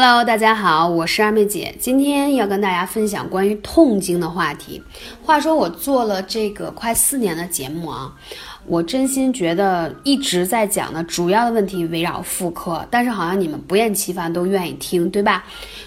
Hello，大家好，我是二妹姐，今天要跟大家分享关于痛经的话题。话说我做了这个快四年的节目啊，我真心觉得一直在讲的主要的问题围绕妇科，但是好像你们不厌其烦都愿意听，对吧？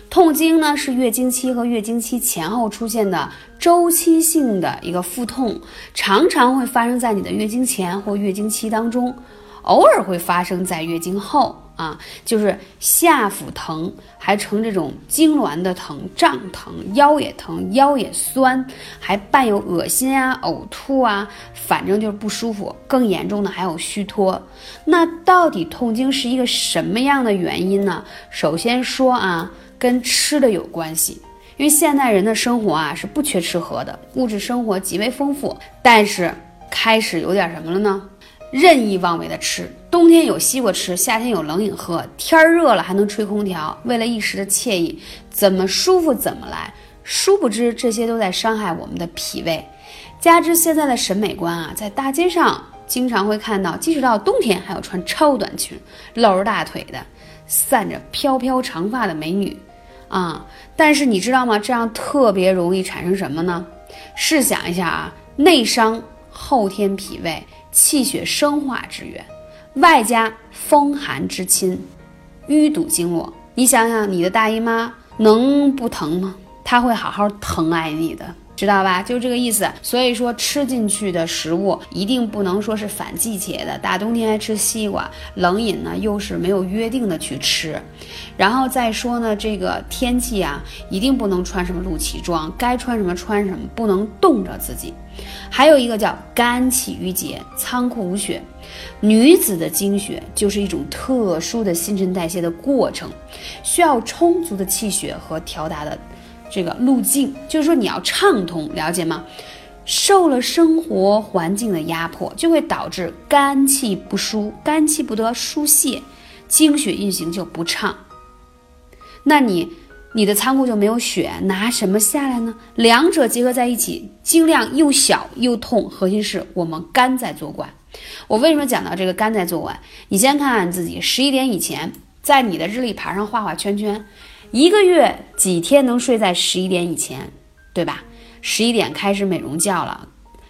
痛经呢是月经期和月经期前后出现的周期性的一个腹痛，常常会发生在你的月经前或月经期当中，偶尔会发生在月经后。啊，就是下腹疼，还呈这种痉挛的疼、胀疼，腰也疼，腰也酸，还伴有恶心啊、呕吐啊，反正就是不舒服。更严重的还有虚脱。那到底痛经是一个什么样的原因呢？首先说啊，跟吃的有关系，因为现代人的生活啊是不缺吃喝的，物质生活极为丰富，但是开始有点什么了呢？任意妄为的吃，冬天有西瓜吃，夏天有冷饮喝，天热了还能吹空调，为了一时的惬意，怎么舒服怎么来。殊不知这些都在伤害我们的脾胃。加之现在的审美观啊，在大街上经常会看到，即使到冬天还有穿超短裙、露着大腿的、散着飘飘长发的美女啊。但是你知道吗？这样特别容易产生什么呢？试想一下啊，内伤后天脾胃。气血生化之源，外加风寒之侵，淤堵经络。你想想，你的大姨妈能不疼吗？她会好好疼爱你的。知道吧？就这个意思。所以说，吃进去的食物一定不能说是反季节的。大冬天还吃西瓜，冷饮呢又是没有约定的去吃。然后再说呢，这个天气啊，一定不能穿什么露脐装，该穿什么穿什么，不能冻着自己。还有一个叫肝气郁结，仓库无血。女子的经血就是一种特殊的新陈代谢的过程，需要充足的气血和调达的。这个路径就是说你要畅通，了解吗？受了生活环境的压迫，就会导致肝气不舒，肝气不得疏泄，经血运行就不畅。那你你的仓库就没有血，拿什么下来呢？两者结合在一起，经量又小又痛，核心是我们肝在作怪。我为什么讲到这个肝在作怪？你先看看自己，十一点以前，在你的日历牌上画画圈圈。一个月几天能睡在十一点以前，对吧？十一点开始美容觉了，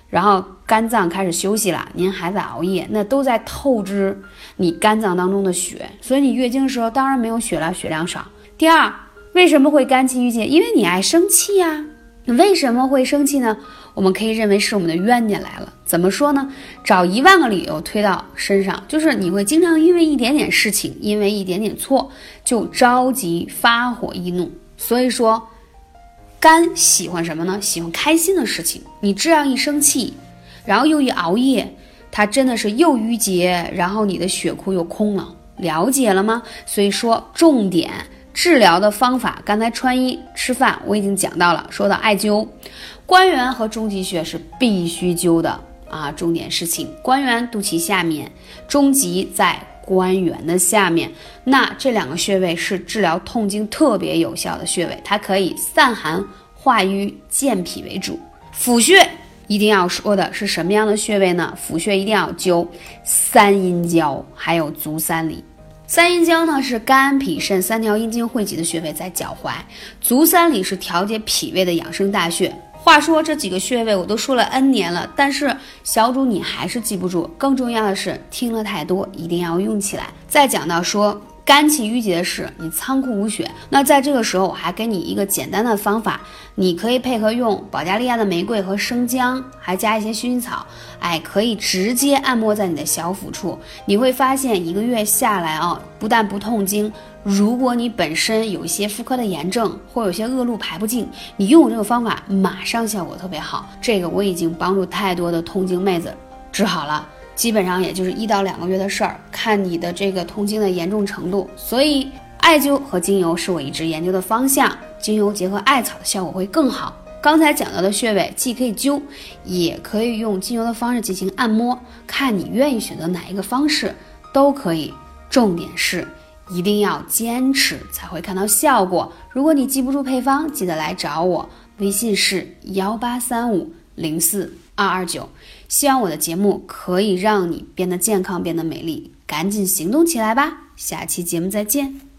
然后肝脏开始休息了，您还在熬夜，那都在透支你肝脏当中的血，所以你月经的时候当然没有血了，血量少。第二，为什么会肝气郁结？因为你爱生气呀。为什么会生气呢？我们可以认为是我们的冤家来了。怎么说呢？找一万个理由推到身上，就是你会经常因为一点点事情，因为一点点错就着急发火易怒。所以说，肝喜欢什么呢？喜欢开心的事情。你这样一生气，然后又一熬夜，它真的是又郁结，然后你的血库又空了。了解了吗？所以说，重点治疗的方法，刚才穿衣吃饭我已经讲到了，说到艾灸。关元和中极穴是必须灸的啊，重点事情。关元肚脐下面，中极在关元的下面。那这两个穴位是治疗痛经特别有效的穴位，它可以散寒化瘀、健脾为主。府穴一定要说的是什么样的穴位呢？府穴一定要灸三阴交，还有足三里。三阴交呢是肝脾肾三条阴经汇集的穴位，在脚踝。足三里是调节脾胃的养生大穴。话说这几个穴位我都说了 N 年了，但是小主你还是记不住。更重要的是听了太多，一定要用起来。再讲到说肝气郁结的是你仓库无血，那在这个时候我还给你一个简单的方法，你可以配合用保加利亚的玫瑰和生姜，还加一些薰衣草，哎，可以直接按摩在你的小腹处，你会发现一个月下来啊，不但不痛经。如果你本身有一些妇科的炎症，或有些恶露排不尽，你用我这个方法，马上效果特别好。这个我已经帮助太多的痛经妹子治好了，基本上也就是一到两个月的事儿，看你的这个痛经的严重程度。所以艾灸和精油是我一直研究的方向，精油结合艾草的效果会更好。刚才讲到的穴位，既可以灸，也可以用精油的方式进行按摩，看你愿意选择哪一个方式都可以。重点是。一定要坚持才会看到效果。如果你记不住配方，记得来找我，微信是幺八三五零四二二九。希望我的节目可以让你变得健康，变得美丽，赶紧行动起来吧！下期节目再见。